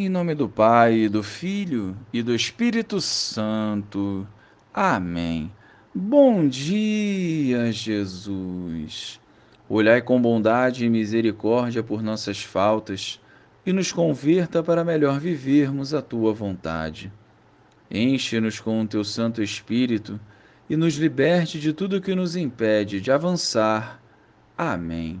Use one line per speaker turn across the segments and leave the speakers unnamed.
Em nome do Pai, do Filho e do Espírito Santo. Amém. Bom dia, Jesus. Olhai com bondade e misericórdia por nossas faltas e nos converta para melhor vivermos a tua vontade. Enche-nos com o teu Santo Espírito e nos liberte de tudo que nos impede de avançar. Amém.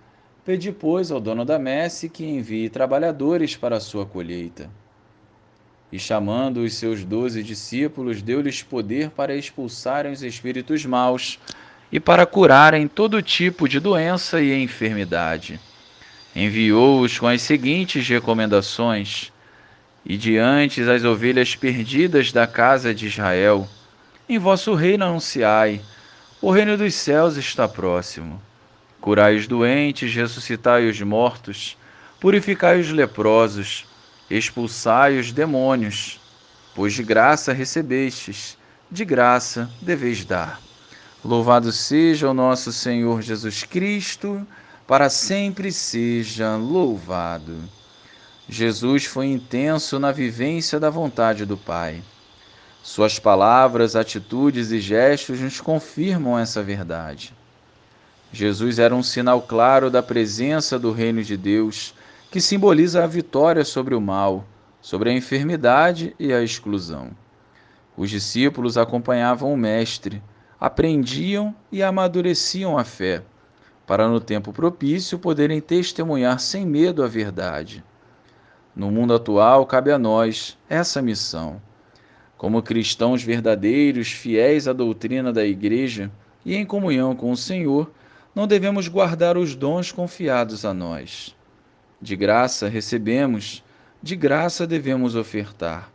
Pedi, pois, ao dono da messe que envie trabalhadores para a sua colheita. E chamando os seus doze discípulos, deu-lhes poder para expulsarem os espíritos maus e para curarem todo tipo de doença e enfermidade. Enviou-os com as seguintes recomendações: E diante as ovelhas perdidas da casa de Israel, em vosso reino anunciai: o reino dos céus está próximo. Curai os doentes, ressuscitai os mortos, purificai os leprosos, expulsai os demônios. Pois de graça recebestes, de graça deveis dar. Louvado seja o nosso Senhor Jesus Cristo, para sempre seja louvado. Jesus foi intenso na vivência da vontade do Pai. Suas palavras, atitudes e gestos nos confirmam essa verdade. Jesus era um sinal claro da presença do Reino de Deus, que simboliza a vitória sobre o mal, sobre a enfermidade e a exclusão. Os discípulos acompanhavam o Mestre, aprendiam e amadureciam a fé, para no tempo propício poderem testemunhar sem medo a verdade. No mundo atual, cabe a nós essa missão. Como cristãos verdadeiros, fiéis à doutrina da Igreja e em comunhão com o Senhor, não devemos guardar os dons confiados a nós. De graça recebemos, de graça devemos ofertar.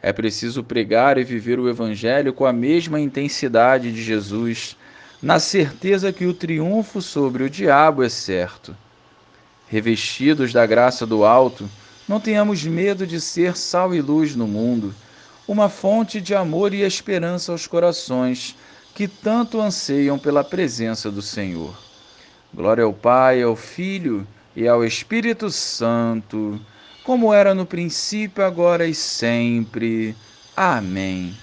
É preciso pregar e viver o Evangelho com a mesma intensidade de Jesus, na certeza que o triunfo sobre o diabo é certo. Revestidos da graça do alto, não tenhamos medo de ser sal e luz no mundo, uma fonte de amor e esperança aos corações que tanto anseiam pela presença do Senhor. Glória ao Pai, ao Filho e ao Espírito Santo, como era no princípio, agora e sempre. Amém.